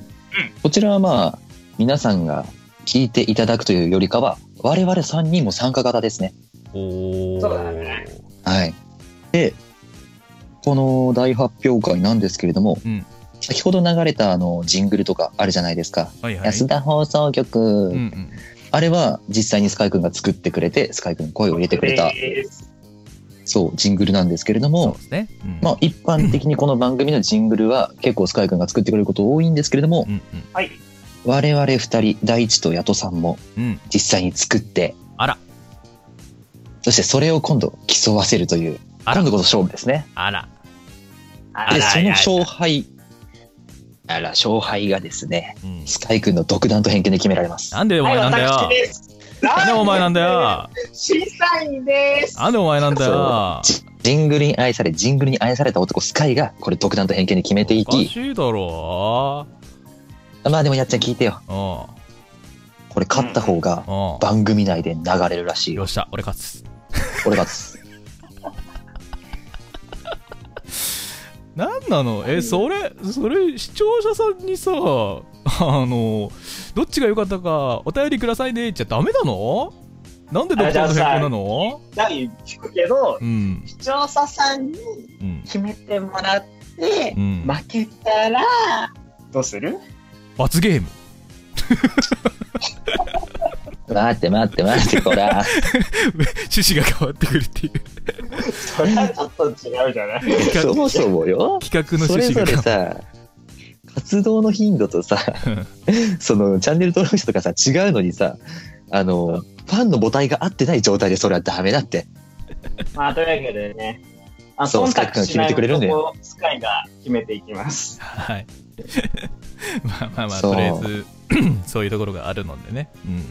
こちらはまあ、皆さんが聞いていただくというよりかは、我々3人も参加型ですね。おおそうだねはい。で、この大発表会なんですけれども、うん先ほど流れたあのジングルとかあるじゃないですか。はいはい。安田放送局、うんうん。あれは実際にスカイくんが作ってくれて、スカイくんに声を入れてくれた、そう、ジングルなんですけれどもね。うん。まあ一般的にこの番組のジングルは結構スカイくんが作ってくれること多いんですけれどもう、んはい。我々二人、大地とヤトさんもうん。うん実際に作って、あら。そしてそれを今度競わせるという、あら。今度こそ勝負ですね。あら。あで、そのら。勝敗、あら、勝敗がですね、うんスカイくんの独断と偏見で決められます。なんでお前なんだよはい、私です。なんでお前なんだよ審査員です。なんでお前なんだよジジングルに愛され、ジングルに愛された男スカイが、これ独断と偏見で決めていおかき、しいだろまあでもやっちゃん聞いてよ。うこれ勝った方が番組内で流れるらしいよ。よっしゃ俺勝つ俺勝つ。なんなのえそれそれ視聴者さんにさあのどっちが良かったかお便りくださいねっちゃダメなの？なんで独断と偏見なの？第聞くけど、うん。視聴者さんにうん決めてもらってう、ん。負けたら、どうする？罰ゲーム 待って待って待って、こら。趣旨が変わってくるっていう。それはちょっと違うじゃない？そもそもよ。企画のそれぞれ趣旨がさ、活動の頻度とさ、そのチャンネル登録者とかさ、違うのにさ、あの、ファンの母体が合ってない状態でそれはダメだって。まあ、というわけでね、あそうスカイ君が決めてくれるんだよ男スカイが決めていきます。はい。まあまあまあそう。とりあえず そういうところがあるのでね。うん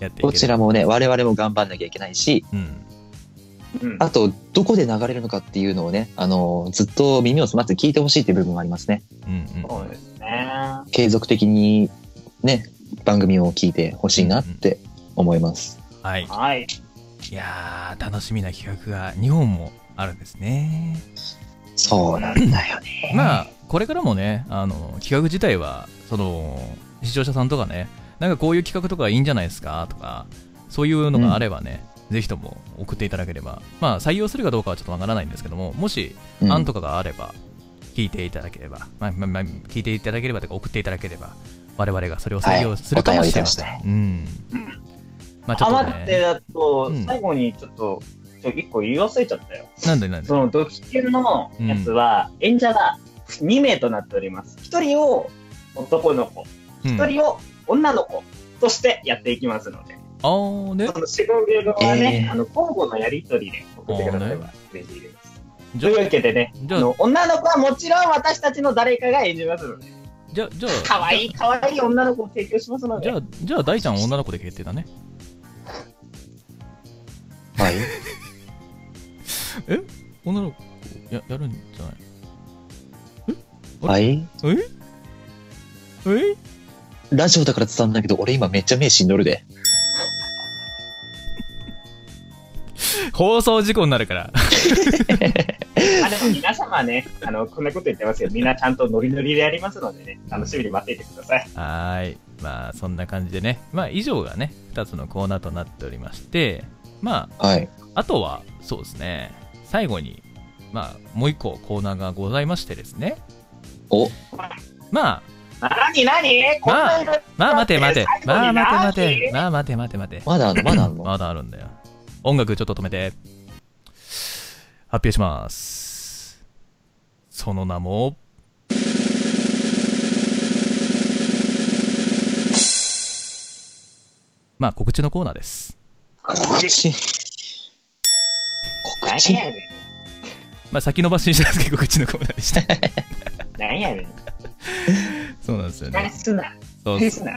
やっていけこちらももね、我々も頑張んなきゃいけないし、うんうん。あと、どこで流れるのかっていうのをね、あの、ずっと耳を澄ませて聞いてほしいっていう部分もありますね。うんうんそうですね。継続的にね、番組を聞いてほしいなって思います。はいはい。いやー楽しみな企画が2本もあるんですねそうなんだよね。まあこれからもねあの企画自体はその視聴者さんとかねなんかこういう企画とかいいんじゃないですか？とかそういうのがあればね、ぜひとも送っていただければ。まあ採用するかどうかはちょっとわからないんですけどももしうん。案とかがあれば聞いていただければ、まあまあまあ、聞いていただければというか送っていただければ我々がそれを採用するかもしれません、はいうん。まあちょあ、っとね。待って、だとうん、最後にちょっと、ちょ、一個言い忘れちゃったよ。なんでなんで？その、ドキキュンのやつは、演者が2名となっております。1人を男の子、うん。1人を女の子としてやっていきますので、あーね。その4、5秒はね、えー。あの、交互のやりとりで送ってくだされば嬉しいです。じゃというわけでね、じゃあ。あの女の子はもちろん私たちの誰かが演じますので、じゃあじゃあ。可愛い可愛い女の子を提供しますので。じゃ、あじゃあ大ちゃん女の子で決定だね。はい。女の子ややるんじゃない？はい。え？え？ラジオだから伝わんないけど、俺今めっちゃ目死んどるで。放送事故になるから あでも皆様ね、あの、こんなこと言ってますけど、みんなちゃんとノリノリでやりますのでね、楽しみに待っていてください。はーい。まあ、そんな感じでね。まあ、以上がね、2つのコーナーとなっておりまして、まはい。あ、あとは、そうですね、最後に、まあ、もう一個コーナーがございましてですね。お、まあ、なになにこんないろいろまあ待て待て。まあ待て待て。何？まあ待て待て待て。まだあるの？まだあるのまだあるんだよ。音楽ちょっと止めて。発表します。その名も、まあ告知のコーナーです。告知？告知。まあ先延ばしにしたんですけど告知のコーナーでした。何やねん。そうなんですよね。何すな。そう何すな。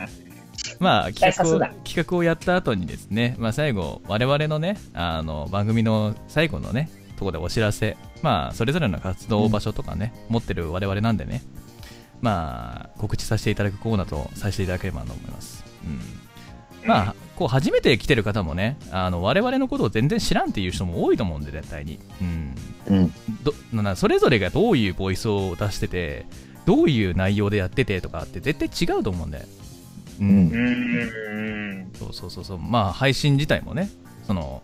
まあ企画を企画をやった後にですね、まあ、最後我々のねあの番組の最後のねところでお知らせまあそれぞれの活動場所とかね、持ってる我々なんでねまあ告知させていただくコーナーとさせていただければと思います、うん、まあこう初めて来てる方もねあの我々のことを全然知らんっていう人も多いと思うんで絶対に、うん、うん。どなそれぞれがどういうボイスを出しててどういう内容でやっててとかって絶対違うと思うんで、ううん。そうそうそうそう。まあ配信自体もねその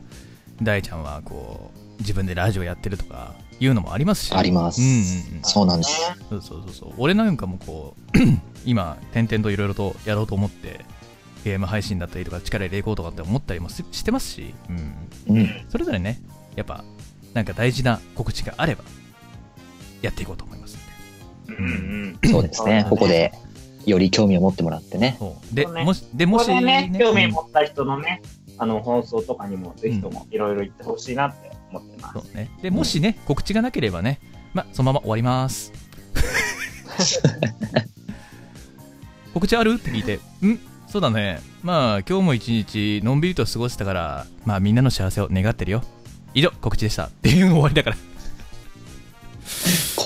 大ちゃんはこう自分でラジオやってるとかいうのもありますし。あります。うんうんうん。そうなんです。そうそうそうそう。俺なんかもこう 今点々といろいろとやろうと思ってゲーム配信だったりとか力入れていこうとかって思ったりもししてますし、うん、うん。それぞれねやっぱなんか大事な告知があればやっていこうと思いますうんうん。そうですね。ここで、より興味を持ってもらってね。そうでそうねもしでもこしれね、興味うん持った人のね、あの、放送とかにも、ぜひともいろいろ言ってほしいなって思ってます。そうね。で、もしね、告知がなければね、まあ、そのまま終わります。告知ある？って聞いて、ん？そうだね。まあ、今日も一日、のんびりと過ごしたから、まあ、みんなの幸せを願ってるよ。以上、告知でした。っていうの終わりだから。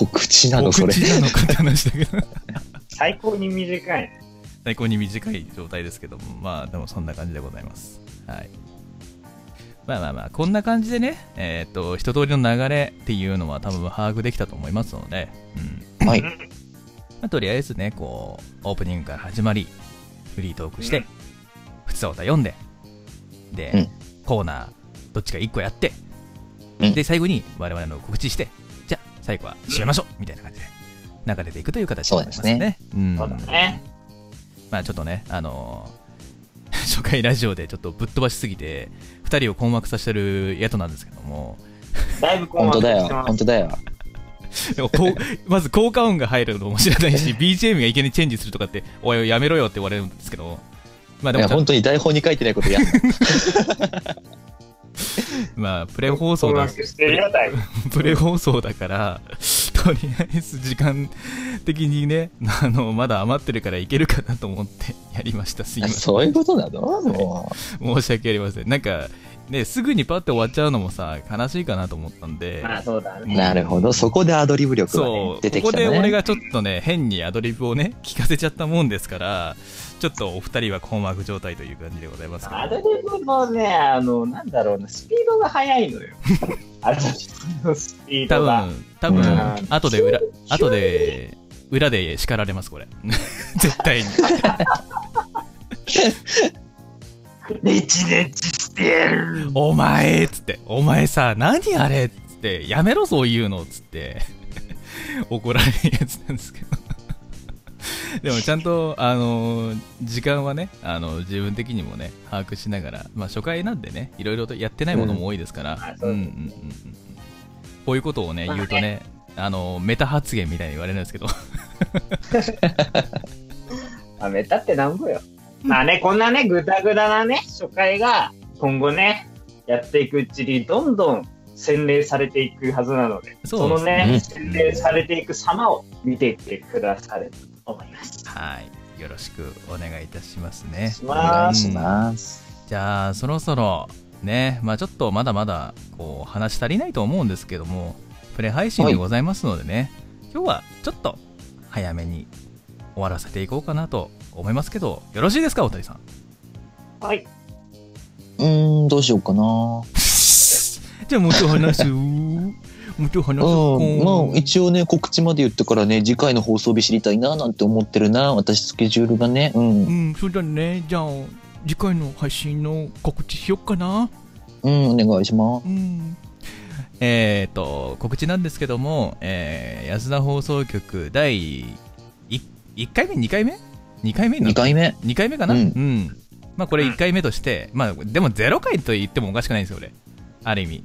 告知なの、それ。告知なのかって話だけど。最高に短いね。最高に短い状態ですけども、まあ、でもそんな感じでございます。はい。まあまあまあ、こんな感じでね、えっ、と、一通りの流れっていうのは多分把握できたと思いますので、うん。はい。まあ、とりあえずね、こう、オープニングから始まり、フリートークして、うん普通歌読んで、で、うんコーナー、どっちか1個やって、うんで、最後に我々の告知して、最後は締めましょうみたいな感じで、流れていくという形になりますね。そうですうんそうだね。まあちょっとね、あのー 初回ラジオでちょっとぶっ飛ばしすぎて、2人を困惑させてるやつなんですけども、だいぶ困本当だよ惑して。ます。本当だよ。でもこう まず効果音が入るのも知らないし BGM がいきなりチェンジするとかっておいおいやめろよって言われるんですけどまあいや、でも本当に台本に書いてないことや。まあプレ放送だ困惑してるよ、だいぶ。プレ放送だから とりあえず時間的にねあのまだ余ってるからいけるかなと思ってやりましたすいませんそういうことなのも申し訳ありませんなんかねすぐにパッて終わっちゃうのもさ悲しいかなと思ったんでまあ、そうだう。ね。なるほど。そこでアドリブ力がそう、ね出てここできたね。俺がちょっとね、変にアドリブをね、聞かせちゃったもんですから、ちょっとお二人は困惑状態という感じでございますけどアドリブのね、あの、なんだろうな、スピードが速いのよ。アドリブのスピー多ドが。分、多分、うん後で裏、後で、裏で叱られます、これ。絶対に。してやる。お前っつって、お前さ、何あれっつって、やめろそういうのっつって、怒られるやつなんですけど。でもちゃんと、あのー時間はね、あの自分的にもね、把握しながら、まあ初回なんでね、いろいろとやってないものも多いですから。こういうことをね、言うとね、あのメタ発言みたいに言われるんですけど、あ、メタってなんぼよ。まあね、こんなね、ぐだぐだなね、初回が、今後ね、やっていくうちに、どんどん洗練されていくはずなので、そそうのですね。ね、洗練されていく様を見ていってくださると思います。はい、よろしくお願いいたしますね。しお願ます。いします。じゃあそろそろねまあちょっとまだまだこう話足りないと思うんですけどもプレ配信でございますのでね、今日はちょっと早めに終わらせていこうかなと思いますけどよろしいですか大谷さん？はい。うーん、どうしようかな。じゃあもうちょい話うそうか。ん、まあ一応ね告知まで言ってからね次回の放送日知りたいななんて思ってるな私スケジュールがねうんうん、そうだね。じゃあ、次回の配信の告知しよっかな。うんお願いしますうん。えっ、と、告知なんですけども、えー、安田放送局第 1, 回目 ?2 回目 ?2 回目にな2回目2回目かな、ううんんまあこれ1回目として、まあでも0回と言ってもおかしくないんですよ、俺。ある意味。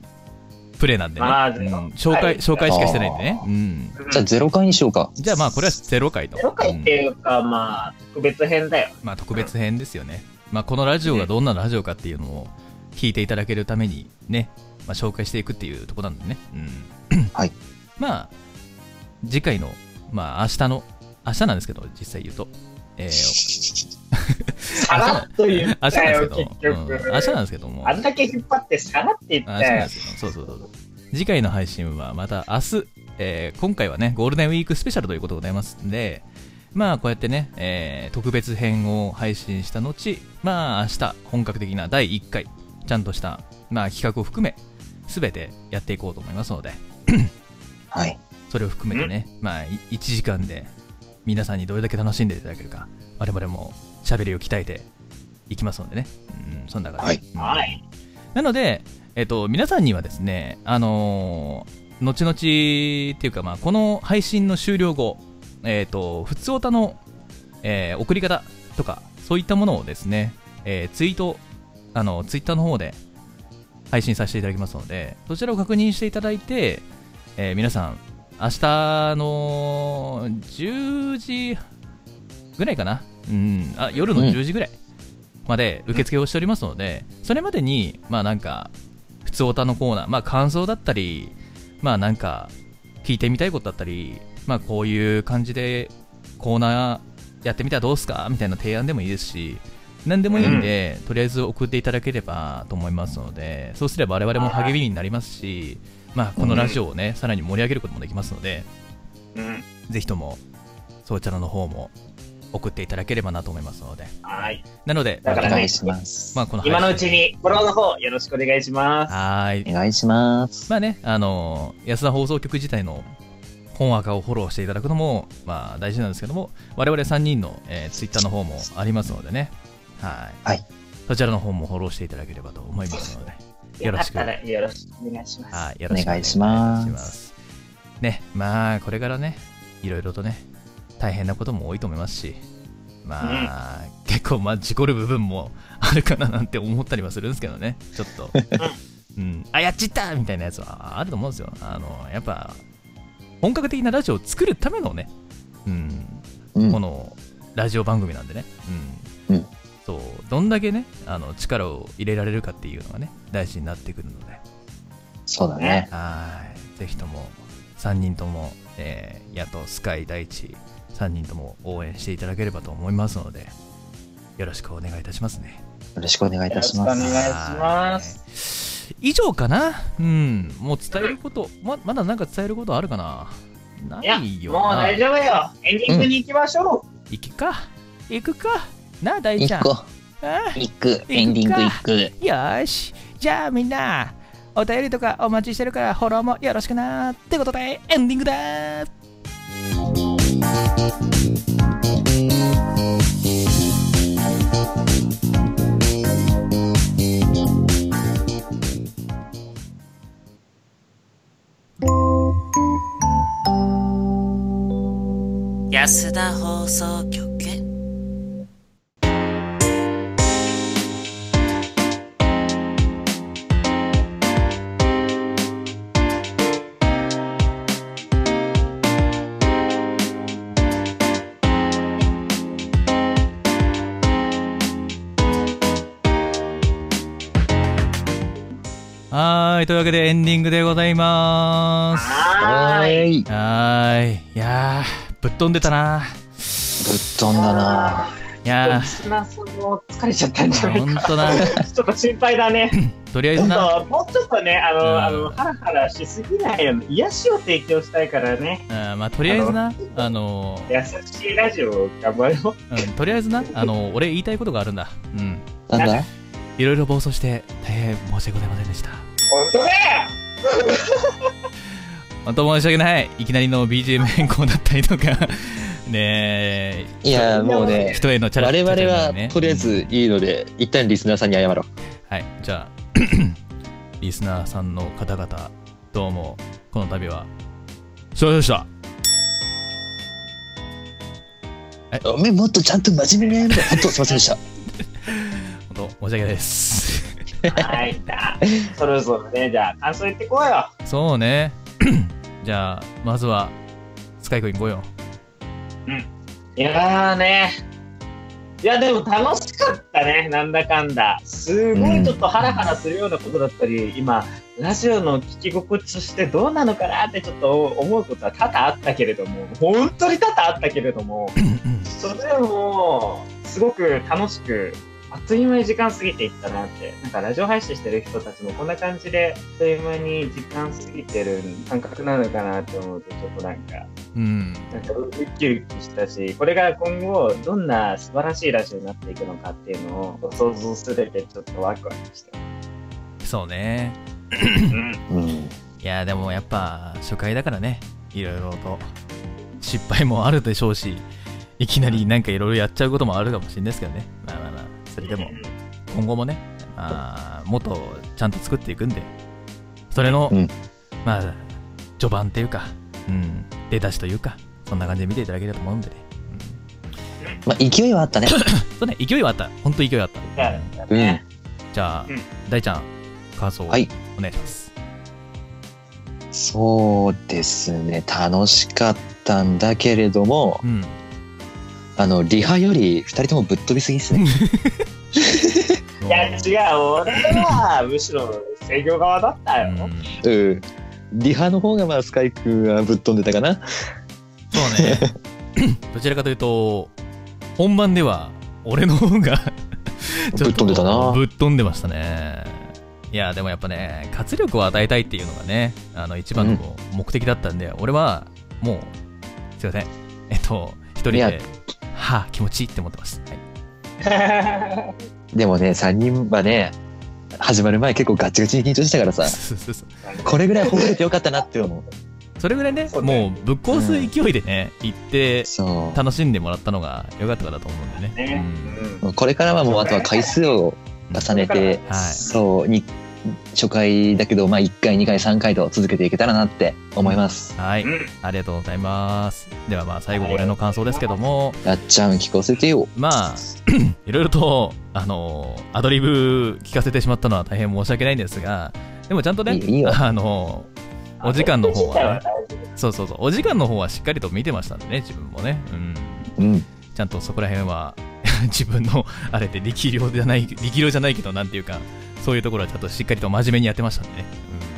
プレイなんでね。まあうん紹介、はい紹介しかしてないんでね。うん。じゃあ0回にしようかじゃあまあこれは0回と。ゼロ回っていうか、まあ、特別編だよ。まあ特別編ですよね。まあこのラジオがどんなラジオかっていうのを聞いていただけるためにね、まあ、紹介していくっていうところなんでね。うん。はい。まあ、次回の、まあ明日の、明日なんですけど、実際言うと、えー、さらっと言っ明日たよ、なんですけど、結局。うん、明日なんですけども、あんだけ引っ張ってさらって言ったよあそうなんで。すよ。そうそうそう。次回の配信はまた明日、えー今回はね、ゴールデンウィークスペシャルということでございますんで、まあこうやってね、えー特別編を配信した後、まあ明日、本格的な第1回、ちゃんとした、まあ企画を含め、すべてやっていこうと思いますので、はいそれを含めてね、まあい1時間で皆さんにどれだけ楽しんでいただけるか、我々も喋りを鍛えていきますのでね、うん、そんな感じ。はい。なので、えっと、皆さんにはですね、あのー後々っていうか、まあ、この配信の終了後、えっと、普通おたの、えー送り方とか、そういったものをですね、えーツイート、あの、ツイッターの方で配信させていただきますので、そちらを確認していただいて、えー皆さん、明日の10時ぐらいかな、うん、あ夜のうん10時ぐらいまで受付をしておりますので、それまでに、まあなんか、普通おたのコーナー、まあ感想だったり、まあなんか、聞いてみたいことだったり、まあこういう感じでコーナーやってみたらどうすかみたいな提案でもいいですし、何でもいいんで、とりあえず送っていただければと思いますので、そうすれば我々も励みになりますし、まあこのラジオをね、さらに盛り上げることもできますので、うん。ぜひとも、そちらの方も送っていただければなと思いますので。はい。なので、だからねお願いしますまあこの今のうちに、フォローの方、よろしくお願いします。はーいお。願いしますまあね、あの安田放送局自体の本赤をフォローしていただくのも、まあ大事なんですけども、我々3人の、えー、ツイッターの方もありますのでね、はい。はいそちらの方もフォローしていただければと思いますので、よろしくよろしくお願いします。はい。よろしくお願いしますね、まあこれからね、いろいろとね、大変なことも多いと思いますし、まあ、結構まあ事故る部分もあるかななんて思ったりはするんですけどね、ちょっと。うん、あ、やっちったみたいなやつはあると思うんですよ。あの、やっぱ、本格的なラジオを作るためのね、うん、うん。このラジオ番組なんでね、うん。うん。そう、どんだけね、あの、力を入れられるかっていうのがね、大事になってくるので、そうだね。はい。ぜひとも、3人とも、えー、ヤト、スカイ、大地、3人とも応援していただければと思いますので、よろしくお願いいたしますね。よろしくお願いいたしよろしくおます願いしますす。以上かな？うん。もう伝えること、ままだなんか伝えることあるかな？ないや、いよもうな。大丈夫よ。エンディングに行きましょう。行くか。行くか。なあ、大ちゃん。行行くエンディング行くよーし。じゃあみんな、お便りとかお待ちしてるからフォローもよろしくな。ってことで、エンディングだ安田放送局はーい。というわけでエンディングでございます。はーい。はーい。いやー、ぶっ飛んでたな。飛んだないやーさんも疲れちゃったんじゃー、ないか。ほんとな。ちょっと心配だね。とりあえずな、ともうちょっとね、あうんの、あの、ハラハラしすぎないように、癒しを提供したいからね。うんまあ、とりあえずな、あの優しいラジオを頑張ろう。うん、とりあえずな、あの、俺言いたいことがあるんだ。うん。なんだ？いろいろ暴走して、大変申し訳ございませんでした。本当だよ本当申し訳ない。いきなりの BGM 変更だったりとか、ねえ、いや、もうね、人へのチャレンジ。我々はとりあえずいいので、一旦リスナーさんに謝ろう。はい、じゃあ、リスナーさんの方々、どうも、この度は、すいませんでした。おめえもっとちゃんと真面目にやめろ。本当すいませんでした。本当、申し訳ないです。はい、じゃあ、そろそろね、じゃあ、感想言ってこうよ。そうね。じゃあ、まずは、スカイ君行こうよ。いやーね。いや、でも楽しかったね、なんだかんだ。すごいちょっとハラハラするようなことだったり、今、ラジオの聞き心地としてどうなのかなってちょっと思うことは多々あったけれども、本当に多々あったけれども、それでも、すごく楽しく、あっという間に時間過ぎていったなって。なんかラジオ配信してる人たちもこんな感じで、あっという間に時間過ぎてる感覚なのかなって思うと、ちょっとなんか、うん。なんかウキウキしたし、これが今後どんな素晴らしいラジオになっていくのかっていうのを想像するだけでちょっとワクワクしてそうね。うん。うん。いや、でもやっぱ、初回だからね、いろいろと、失敗もあるでしょうし、いきなりなんかいろいろやっちゃうこともあるかもしれないですけどね。まあまあまあ、それでも、今後もね、まあ、もっとちゃんと作っていくんで、それの、うんまあ、序盤っていうか、うん、出だしというか、そんな感じで見ていただければと思うんでね。まあ、勢いはあったね。そうね、勢いはあった。本当勢いはあった。じゃあね、じゃあ、うん大ちゃん、感想をおはい願いします。そうですね。楽しかったんだけれども、うん。あの、リハより二人ともぶっ飛びすぎっすね。いや、違う、俺はむしろ制御側だったよ。うんうん。リハの方がまあ、スカイ君はぶっ飛んでたかな。そうね。どちらかというと、本番では、俺の方がちょっとぶっ飛んでたなぶっ飛んでましたね。いや、でもやっぱね、活力を与えたいっていうのがね、あの、一番の目的だったんで、俺は、もう、すいません。えっと、一人で、はあ、気持ちいいって思ってます。はいでもね、三人はね、始まる前結構ガチガチに緊張してたからさ、そうそうそうこれぐらいほぐれてよかったなって思う。それぐらいね、そうねもうぶっ壊す勢いでね、行って、そう。楽しんでもらったのが良かったかなと思うんでね。ねうんうんこれからはもうあとは回数を重ねて、はいそう、に初回だけど、まあ1回、2回、3回と続けていけたらなって思います。はい、うんありがとうございます。ではまあ最後俺の感想ですけども、やっちゃん聞かせてよ。まあ、いろいろと、あのアドリブ聞かせてしまったのは大変申し訳ないんですが、でもちゃんとね、いいあのお時間の方はねそうそうそう、お時間の方はしっかりと見てましたんでね、自分もね。うん。うん。ちゃんとそこら辺は、自分の、あれで力量じゃない、力量じゃないけど、なんていうか、そういうところはちゃんとしっかりと真面目にやってましたんでね。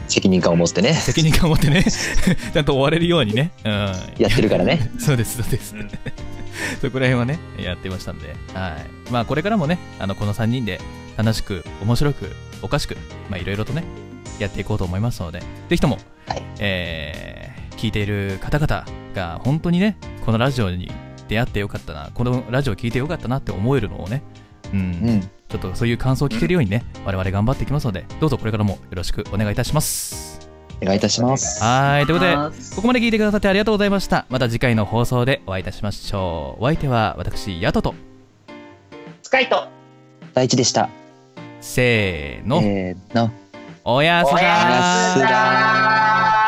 うん。責任感を持ってね、責任感を持ってね、ちゃんと終われるようにね。うん。やってるからね。そうです、そうですうん。そこら辺はね、やってましたんで、はい。まあ、これからもね、あの、この3人で楽しく、面白く、おかしく、まあ、いろいろとね、やっていこうと思いますので、ぜひとも、はいえー、聞いている方々が、本当にね、このラジオに出会ってよかったな、このラジオ聞いてよかったなって思えるのをね、うん、うん。ちょっとそういう感想を聞けるようにね、我々頑張っていきますので、どうぞこれからもよろしくお願いいたします。お願いいたします。はい、ということで、ここまで聞いてくださってありがとうございました。また次回の放送でお会いいたしましょう。お相手は私、ヤトと、スカイト大地でした。せーの、えーの。おやすみおやすみすだ